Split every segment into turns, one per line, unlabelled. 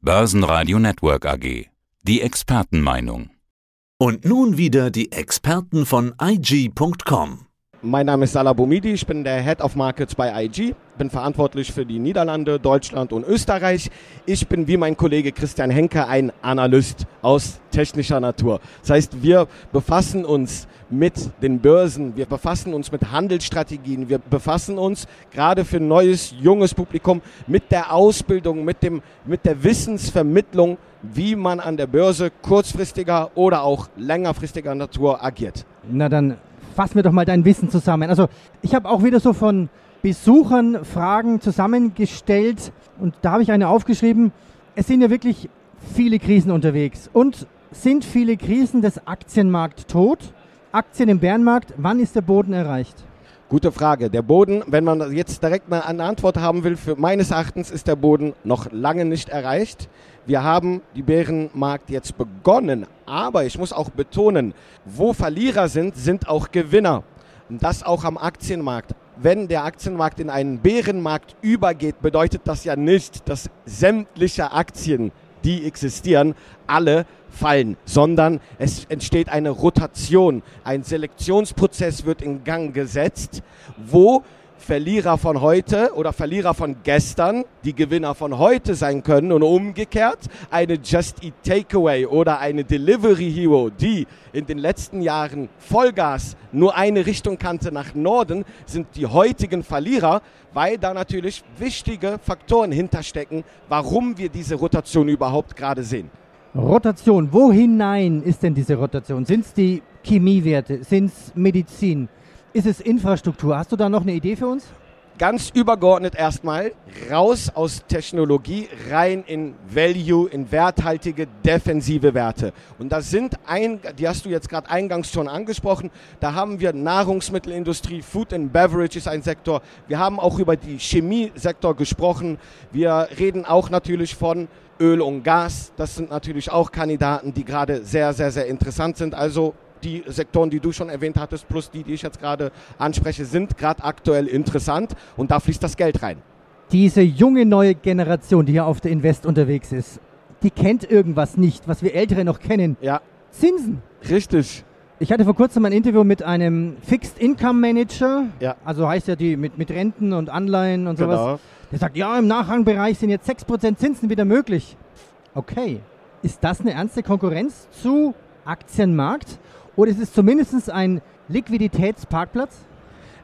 Börsenradio Network AG. Die Expertenmeinung.
Und nun wieder die Experten von IG.com.
Mein Name ist Salah Boumidi, ich bin der Head of Markets bei IG, bin verantwortlich für die Niederlande, Deutschland und Österreich. Ich bin wie mein Kollege Christian Henke ein Analyst aus technischer Natur. Das heißt, wir befassen uns mit den Börsen, wir befassen uns mit Handelsstrategien, wir befassen uns gerade für neues, junges Publikum mit der Ausbildung, mit, dem, mit der Wissensvermittlung, wie man an der Börse kurzfristiger oder auch längerfristiger Natur agiert.
Na dann fassen wir doch mal dein Wissen zusammen. Also ich habe auch wieder so von Besuchern Fragen zusammengestellt und da habe ich eine aufgeschrieben. Es sind ja wirklich viele Krisen unterwegs und sind viele Krisen des Aktienmarkt tot? Aktien im Bärenmarkt, wann ist der Boden erreicht?
Gute Frage. Der Boden, wenn man jetzt direkt mal eine Antwort haben will, für meines Erachtens ist der Boden noch lange nicht erreicht. Wir haben die Bärenmarkt jetzt begonnen, aber ich muss auch betonen, wo Verlierer sind, sind auch Gewinner. Und das auch am Aktienmarkt. Wenn der Aktienmarkt in einen Bärenmarkt übergeht, bedeutet das ja nicht, dass sämtliche Aktien, die existieren, alle fallen, sondern es entsteht eine Rotation. Ein Selektionsprozess wird in Gang gesetzt, wo Verlierer von heute oder Verlierer von gestern die Gewinner von heute sein können und umgekehrt eine Just Eat Takeaway oder eine Delivery Hero, die in den letzten Jahren Vollgas nur eine Richtung kannte nach Norden, sind die heutigen Verlierer, weil da natürlich wichtige Faktoren hinterstecken, warum wir diese Rotation überhaupt gerade sehen.
Rotation, wo hinein ist denn diese Rotation? Sind es die Chemiewerte? Sind es Medizin? Ist es Infrastruktur? Hast du da noch eine Idee für uns?
Ganz übergeordnet erstmal raus aus Technologie, rein in Value, in werthaltige, defensive Werte. Und das sind, ein, die hast du jetzt gerade eingangs schon angesprochen, da haben wir Nahrungsmittelindustrie, Food and Beverage ist ein Sektor. Wir haben auch über die Chemiesektor gesprochen. Wir reden auch natürlich von Öl und Gas. Das sind natürlich auch Kandidaten, die gerade sehr, sehr, sehr interessant sind. Also die Sektoren, die du schon erwähnt hattest, plus die, die ich jetzt gerade anspreche, sind gerade aktuell interessant und da fließt das Geld rein.
Diese junge neue Generation, die hier auf der Invest unterwegs ist, die kennt irgendwas nicht, was wir Ältere noch kennen.
Ja.
Zinsen.
Richtig.
Ich hatte vor kurzem ein Interview mit einem Fixed Income Manager,
Ja.
also heißt ja die mit, mit Renten und Anleihen und sowas.
Genau.
Der sagt, ja, im Nachrangbereich sind jetzt 6% Zinsen wieder möglich. Okay. Ist das eine ernste Konkurrenz zu Aktienmarkt? Oder ist es zumindest ein Liquiditätsparkplatz?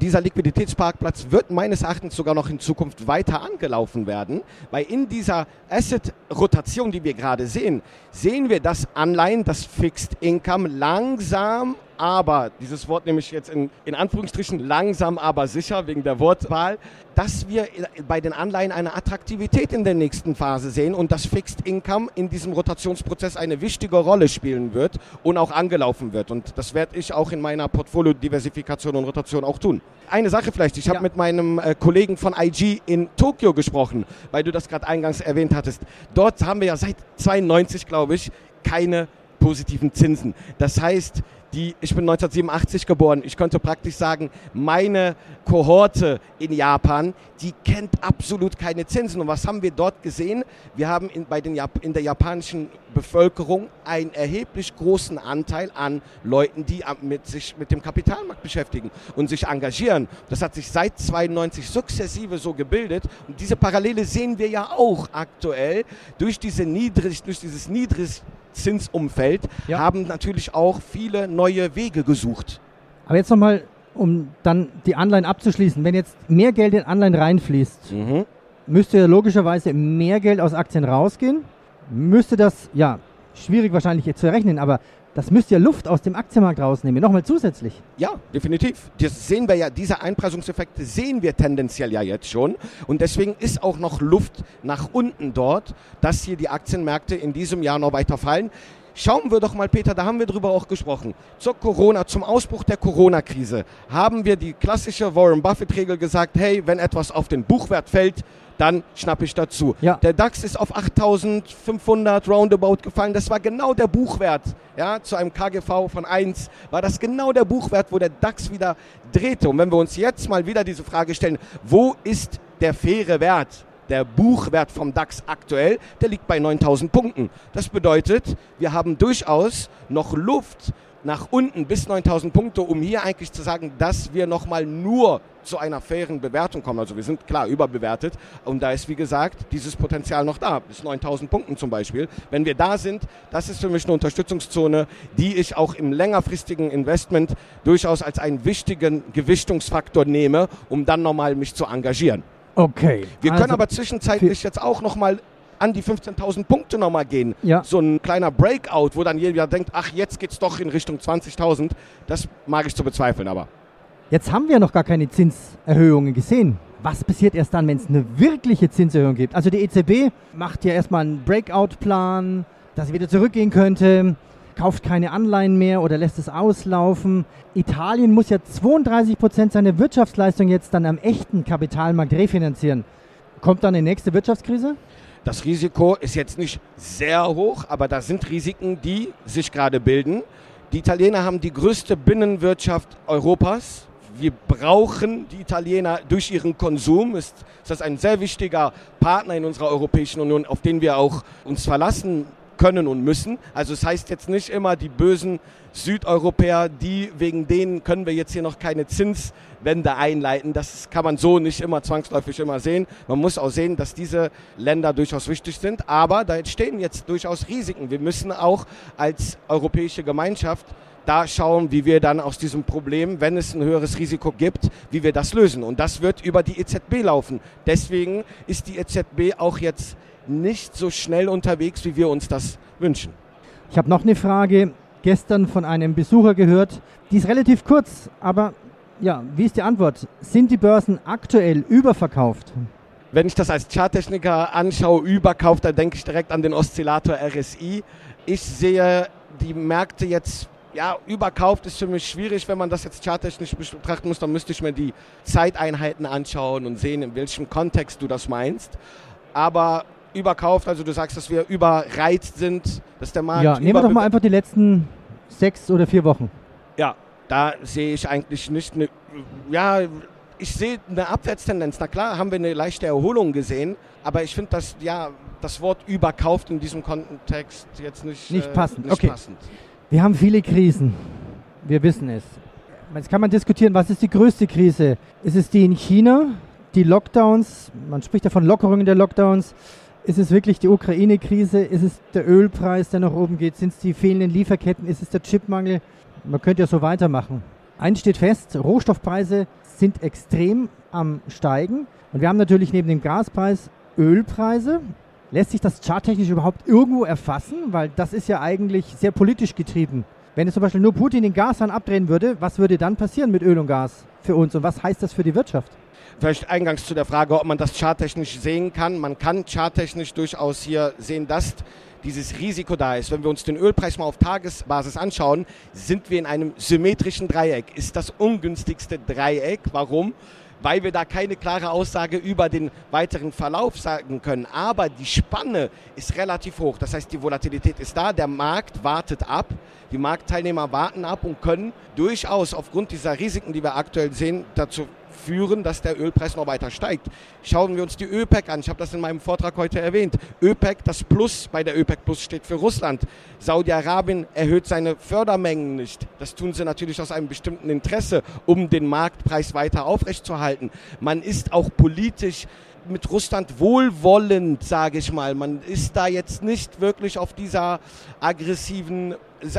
Dieser Liquiditätsparkplatz wird meines Erachtens sogar noch in Zukunft weiter angelaufen werden, weil in dieser Asset-Rotation, die wir gerade sehen, sehen wir, dass Anleihen, das Fixed Income langsam, aber, dieses Wort nehme ich jetzt in, in Anführungsstrichen langsam, aber sicher wegen der Wortwahl, dass wir bei den Anleihen eine Attraktivität in der nächsten Phase sehen und das Fixed Income in diesem Rotationsprozess eine wichtige Rolle spielen wird und auch angelaufen wird. Und das werde ich auch in meiner Portfolio-Diversifikation und Rotation auch tun. Eine Sache vielleicht, ich
Ja.
habe mit meinem äh, Kollegen von IG in Tokio gesprochen, weil du das gerade eingangs erwähnt hattest. Dort haben wir ja seit 92, glaube ich, keine positiven Zinsen. Das heißt, die, ich bin 1987 geboren. Ich könnte praktisch sagen, meine Kohorte in Japan, die kennt absolut keine Zinsen. Und was haben wir dort gesehen? Wir haben in, bei den Jap in der japanischen Bevölkerung einen erheblich großen Anteil an Leuten, die mit sich mit dem Kapitalmarkt beschäftigen und sich engagieren. Das hat sich seit 92 sukzessive so gebildet. Und diese Parallele sehen wir ja auch aktuell durch, diese niedrig, durch dieses niedrig Zinsumfeld
Ja.
haben natürlich auch viele neue Wege gesucht.
Aber jetzt nochmal, um dann die Anleihen abzuschließen. Wenn jetzt mehr Geld in Anleihen reinfließt,
Mhm.
müsste ja logischerweise mehr Geld aus Aktien rausgehen. Müsste das, ja, schwierig wahrscheinlich jetzt zu errechnen, aber das müsste ja Luft aus dem Aktienmarkt rausnehmen. Nochmal zusätzlich.
Ja, definitiv. Das sehen wir ja, diese Einpreisungseffekte sehen wir tendenziell ja jetzt schon. Und deswegen ist auch noch Luft nach unten dort, dass hier die Aktienmärkte in diesem Jahr noch weiter fallen. Schauen wir doch mal, Peter, da haben wir drüber auch gesprochen. Zur Corona, zum Ausbruch der Corona-Krise haben wir die klassische Warren Buffett-Regel gesagt, hey, wenn etwas auf den Buchwert fällt, dann schnappe ich dazu.
Ja.
Der DAX ist auf 8500 roundabout gefallen. Das war genau der Buchwert. Ja, zu einem KGV von 1 war das genau der Buchwert, wo der DAX wieder drehte. Und wenn wir uns jetzt mal wieder diese Frage stellen, wo ist der faire Wert? der Buchwert vom DAX aktuell, der liegt bei 9000 Punkten. Das bedeutet, wir haben durchaus noch Luft nach unten bis 9000 Punkte, um hier eigentlich zu sagen, dass wir nochmal nur zu einer fairen Bewertung kommen. Also wir sind klar überbewertet und da ist wie gesagt dieses Potenzial noch da, bis 9000 Punkten zum Beispiel. Wenn wir da sind, das ist für mich eine Unterstützungszone, die ich auch im längerfristigen Investment durchaus als einen wichtigen Gewichtungsfaktor nehme, um dann nochmal mich zu engagieren.
Okay.
Wir
also
können aber zwischenzeitlich jetzt auch nochmal an die 15.000 Punkte nochmal gehen.
Ja.
So ein kleiner Breakout, wo dann jeder denkt, ach, jetzt geht's doch in Richtung 20.000. Das mag ich zu bezweifeln, aber.
Jetzt haben wir noch gar keine Zinserhöhungen gesehen. Was passiert erst dann, wenn es eine wirkliche Zinserhöhung gibt? Also die EZB macht ja erstmal einen Breakout-Plan, dass sie wieder zurückgehen könnte, kauft keine Anleihen mehr oder lässt es auslaufen. Italien muss ja 32 Prozent seiner Wirtschaftsleistung jetzt dann am echten Kapitalmarkt refinanzieren. Kommt dann die nächste Wirtschaftskrise?
Das Risiko ist jetzt nicht sehr hoch, aber da sind Risiken, die sich gerade bilden. Die Italiener haben die größte Binnenwirtschaft Europas. Wir brauchen die Italiener durch ihren Konsum. Ist, ist das ein sehr wichtiger Partner in unserer Europäischen Union, auf den wir auch uns verlassen können und müssen. Also es heißt jetzt nicht immer die bösen Südeuropäer, die wegen denen können wir jetzt hier noch keine Zinswende einleiten. Das kann man so nicht immer zwangsläufig immer sehen. Man muss auch sehen, dass diese Länder durchaus wichtig sind. Aber da entstehen jetzt durchaus Risiken. Wir müssen auch als europäische Gemeinschaft da schauen, wie wir dann aus diesem Problem, wenn es ein höheres Risiko gibt, wie wir das lösen. Und das wird über die EZB laufen. Deswegen ist die EZB auch jetzt nicht so schnell unterwegs, wie wir uns das wünschen.
Ich habe noch eine Frage gestern von einem Besucher gehört. Die ist relativ kurz, aber ja, wie ist die Antwort? Sind die Börsen aktuell überverkauft?
Wenn ich das als Charttechniker anschaue, überkauft, dann denke ich direkt an den Oszillator RSI. Ich sehe die Märkte jetzt ja, überkauft ist für mich schwierig, wenn man das jetzt charttechnisch betrachten muss, dann müsste ich mir die Zeiteinheiten anschauen und sehen, in welchem Kontext du das meinst. Aber überkauft, also du sagst, dass wir überreizt sind, dass der Markt.
Ja, nehmen wir doch mal einfach die letzten sechs oder vier Wochen.
Ja, da sehe ich eigentlich nicht eine. Ja, ich sehe eine Abwärtstendenz. Na klar, haben wir eine leichte Erholung gesehen, aber ich finde das, ja, das Wort überkauft in diesem Kontext jetzt nicht,
Nicht
äh,
passend,
Nicht
okay.
passend.
Wir haben viele Krisen. Wir wissen es. Jetzt kann man diskutieren, was ist die größte Krise? Ist es die in China, die Lockdowns? Man spricht ja von Lockerungen der Lockdowns. Ist es wirklich die Ukraine-Krise? Ist es der Ölpreis, der nach oben geht? Sind es die fehlenden Lieferketten? Ist es der Chipmangel? Man könnte ja so weitermachen. Eins steht fest, Rohstoffpreise sind extrem am Steigen. Und wir haben natürlich neben dem Gaspreis Ölpreise. Lässt sich das charttechnisch überhaupt irgendwo erfassen? Weil das ist ja eigentlich sehr politisch getrieben. Wenn jetzt zum Beispiel nur Putin den Gashahn abdrehen würde, was würde dann passieren mit Öl und Gas für uns? Und was heißt das für die Wirtschaft?
Vielleicht eingangs zu der Frage, ob man das charttechnisch sehen kann. Man kann charttechnisch durchaus hier sehen, dass dieses Risiko da ist. Wenn wir uns den Ölpreis mal auf Tagesbasis anschauen, sind wir in einem symmetrischen Dreieck. Ist das ungünstigste Dreieck. Warum? Weil wir da keine klare Aussage über den weiteren Verlauf sagen können. Aber die Spanne ist relativ hoch. Das heißt, die Volatilität ist da. Der Markt wartet ab. Die Marktteilnehmer warten ab und können durchaus aufgrund dieser Risiken, die wir aktuell sehen, dazu führen, dass der Ölpreis noch weiter steigt. Schauen wir uns die ÖPEC an. Ich habe das in meinem Vortrag heute erwähnt. ÖPEC, das Plus bei der ÖPEC Plus steht für Russland. Saudi-Arabien erhöht seine Fördermengen nicht. Das tun sie natürlich aus einem bestimmten Interesse, um den Marktpreis weiter aufrechtzuerhalten. Man ist auch politisch mit Russland wohlwollend, sage ich mal. Man ist da jetzt nicht wirklich auf dieser aggressiven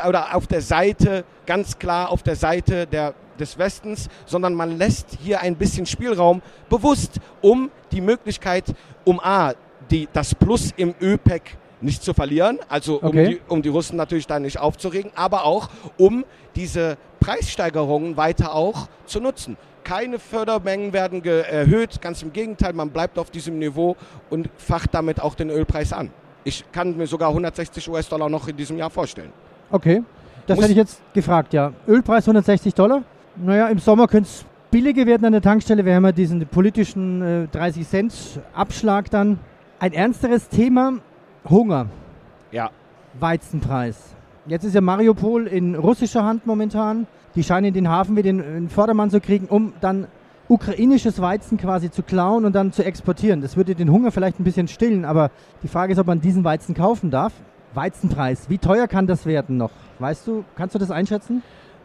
oder auf der Seite, ganz klar auf der Seite der, des Westens, sondern man lässt hier ein bisschen Spielraum bewusst, um die Möglichkeit, um A, die, das Plus im ÖPEC nicht zu verlieren, also um,
Okay.
die, um die Russen natürlich da nicht aufzuregen, aber auch um diese Preissteigerungen weiter auch zu nutzen. Keine Fördermengen werden erhöht, ganz im Gegenteil, man bleibt auf diesem Niveau und facht damit auch den Ölpreis an. Ich kann mir sogar 160 US-Dollar noch in diesem Jahr vorstellen.
Okay, das
Muss-
hätte ich jetzt gefragt, ja. Ölpreis 160 Dollar. Naja, im Sommer könnte es billiger werden an der Tankstelle. Wir haben ja diesen politischen äh, 30 Cent Abschlag dann. Ein ernsteres Thema, Hunger,
Ja,
Weizenpreis. Jetzt ist ja Mariupol in russischer Hand momentan. Die scheinen den Hafen wieder in, in Vordermann zu kriegen, um dann ukrainisches Weizen quasi zu klauen und dann zu exportieren. Das würde den Hunger vielleicht ein bisschen stillen, aber die Frage ist, ob man diesen Weizen kaufen darf. Weizenpreis, wie teuer kann das werden noch? Weißt du, kannst du das einschätzen?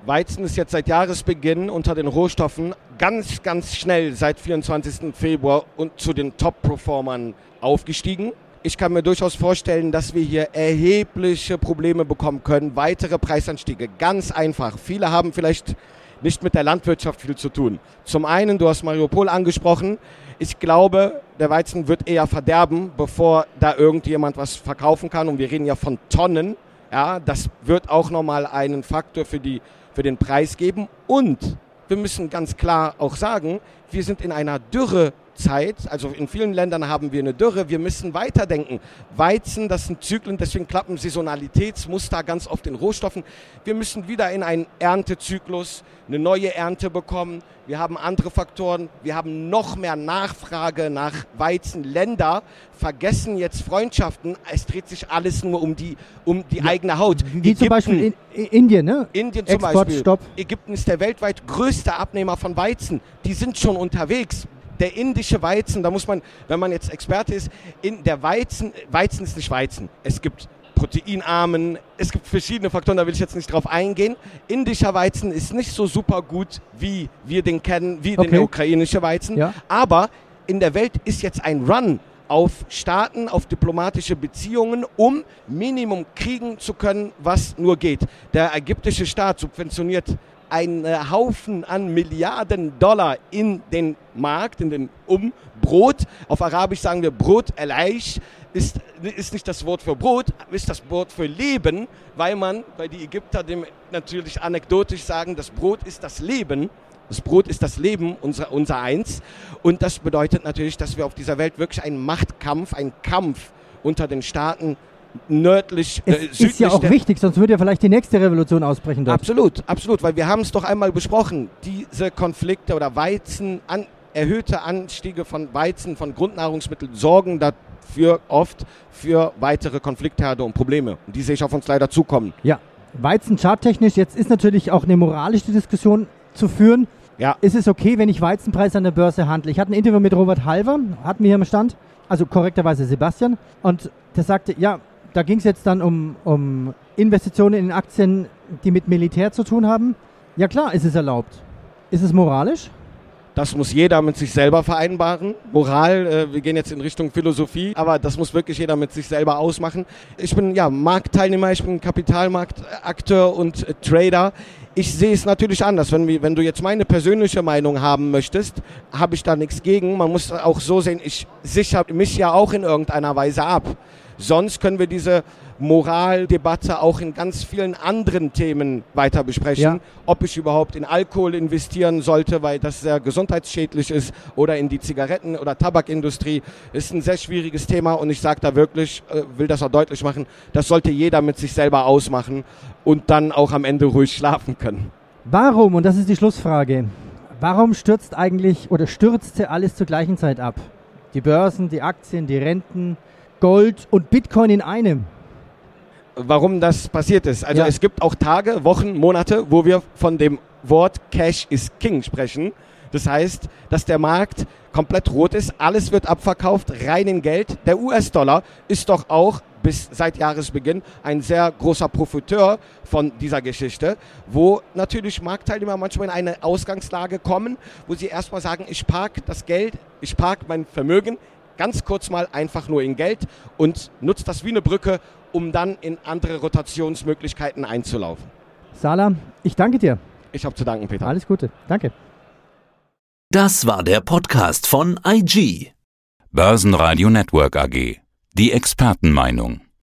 Weizen ist jetzt seit Jahresbeginn unter den Rohstoffen ganz, ganz schnell seit 24. Februar und zu den Top-Performern aufgestiegen. Ich kann mir durchaus vorstellen, dass wir hier erhebliche Probleme bekommen können, weitere Preisanstiege. Ganz einfach. Viele haben vielleicht nicht mit der Landwirtschaft viel zu tun. Zum einen, du hast Mariupol angesprochen. Ich glaube, der Weizen wird eher verderben, bevor da irgendjemand was verkaufen kann. Und wir reden ja von Tonnen. Ja, das wird auch nochmal einen Faktor für, die, für den Preis geben. Und wir müssen ganz klar auch sagen, wir sind in einer Dürre Zeit, also in vielen Ländern haben wir eine Dürre, wir müssen weiterdenken. Weizen, das sind Zyklen, deswegen klappen Saisonalitätsmuster ganz oft in Rohstoffen. Wir müssen wieder in einen Erntezyklus, eine neue Ernte bekommen. Wir haben andere Faktoren, wir haben noch mehr Nachfrage nach Weizen. Länder vergessen jetzt Freundschaften, es dreht sich alles nur um die, um die ja, eigene Haut.
Wie Ägypten, zum Beispiel in Indien, ne?
Indien zum Export, Beispiel. Stopp. Ägypten ist der weltweit größte Abnehmer von Weizen. Die sind schon unterwegs der indische Weizen, da muss man, wenn man jetzt Experte ist, in der Weizen, Weizen ist nicht Weizen. Es gibt proteinarmen, es gibt verschiedene Faktoren, da will ich jetzt nicht drauf eingehen. Indischer Weizen ist nicht so super gut, wie wir den kennen, wie okay. den ukrainischen Weizen. Ja. Aber in der Welt ist jetzt ein Run auf Staaten, auf diplomatische Beziehungen, um Minimum kriegen zu können, was nur geht. Der ägyptische Staat subventioniert einen äh, Haufen an Milliarden Dollar in den Markt, in den Um Brot. Auf Arabisch sagen wir Brot, Elaish, ist, ist nicht das Wort für Brot, ist das Wort für Leben, weil man, weil die Ägypter dem natürlich anekdotisch sagen, das Brot ist das Leben. Das Brot ist das Leben, unser, unser Eins. Und das bedeutet natürlich, dass wir auf dieser Welt wirklich einen Machtkampf, einen Kampf unter den Staaten nördlich,
es äh, südlich. Ist ja auch wichtig, sonst würde ja vielleicht die nächste Revolution ausbrechen
dort. Absolut, absolut, weil wir haben es doch einmal besprochen. Diese Konflikte oder Weizen, an, erhöhte Anstiege von Weizen, von Grundnahrungsmitteln sorgen dafür oft für weitere Konfliktherde und Probleme. Und die sehe ich auf uns leider zukommen.
Ja, Weizen charttechnisch, jetzt ist natürlich auch eine moralische Diskussion zu führen. Ja. Ist es okay, wenn ich Weizenpreis an der Börse handle? Ich hatte ein Interview mit Robert Halver, hatten wir hier im Stand, also korrekterweise Sebastian, und der sagte, ja, da ging es jetzt dann um, um Investitionen in Aktien, die mit Militär zu tun haben. Ja klar, ist es erlaubt. Ist es moralisch?
Das muss jeder mit sich selber vereinbaren. Moral, äh, wir gehen jetzt in Richtung Philosophie, aber das muss wirklich jeder mit sich selber ausmachen. Ich bin ja Marktteilnehmer, ich bin Kapitalmarktakteur und äh, Trader. Ich sehe es natürlich anders. Wenn, wenn du jetzt meine persönliche Meinung haben möchtest, habe ich da nichts gegen. Man muss auch so sehen, ich sichere mich ja auch in irgendeiner Weise ab. Sonst können wir diese Moraldebatte auch in ganz vielen anderen Themen weiter besprechen. Ja. Ob ich überhaupt in Alkohol investieren sollte, weil das sehr gesundheitsschädlich ist, oder in die Zigaretten- oder Tabakindustrie, ist ein sehr schwieriges Thema und ich sage da wirklich, äh, will das auch deutlich machen, das sollte jeder mit sich selber ausmachen und dann auch am Ende ruhig schlafen können.
Warum, und das ist die Schlussfrage, warum stürzt eigentlich oder stürzte alles zur gleichen Zeit ab? Die Börsen, die Aktien, die Renten, Gold und Bitcoin in einem.
Warum das passiert ist. Also ja. es gibt auch Tage, Wochen, Monate, wo wir von dem Wort Cash is King sprechen. Das heißt, dass der Markt komplett rot ist, alles wird abverkauft, rein in Geld. Der US-Dollar ist doch auch bis seit Jahresbeginn ein sehr großer Profiteur von dieser Geschichte, wo natürlich Marktteilnehmer manchmal in eine Ausgangslage kommen, wo sie erstmal sagen, ich park das Geld, ich park mein Vermögen ganz kurz mal einfach nur in Geld und nutzt das wie eine Brücke, um dann in andere Rotationsmöglichkeiten einzulaufen.
Sala, ich danke dir.
Ich habe zu danken, Peter.
Alles Gute. Danke.
Das war der Podcast von IG.
Börsenradio Network AG. Die Expertenmeinung.